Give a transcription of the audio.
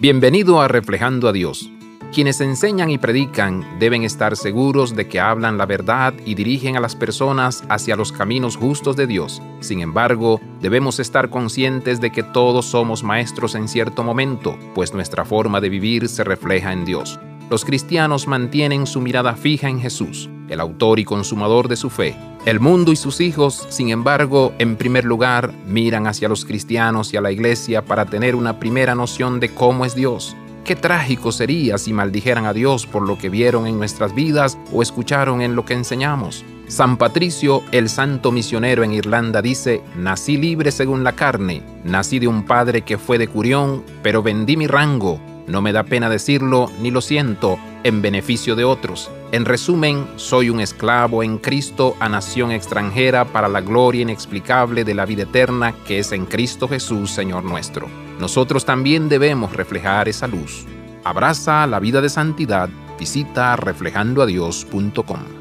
Bienvenido a Reflejando a Dios. Quienes enseñan y predican deben estar seguros de que hablan la verdad y dirigen a las personas hacia los caminos justos de Dios. Sin embargo, debemos estar conscientes de que todos somos maestros en cierto momento, pues nuestra forma de vivir se refleja en Dios. Los cristianos mantienen su mirada fija en Jesús, el autor y consumador de su fe. El mundo y sus hijos, sin embargo, en primer lugar, miran hacia los cristianos y a la iglesia para tener una primera noción de cómo es Dios. Qué trágico sería si maldijeran a Dios por lo que vieron en nuestras vidas o escucharon en lo que enseñamos. San Patricio, el santo misionero en Irlanda, dice, nací libre según la carne, nací de un padre que fue de Curión, pero vendí mi rango, no me da pena decirlo ni lo siento en beneficio de otros. En resumen, soy un esclavo en Cristo a nación extranjera para la gloria inexplicable de la vida eterna que es en Cristo Jesús, Señor nuestro. Nosotros también debemos reflejar esa luz. Abraza la vida de santidad. Visita reflejandoadios.com.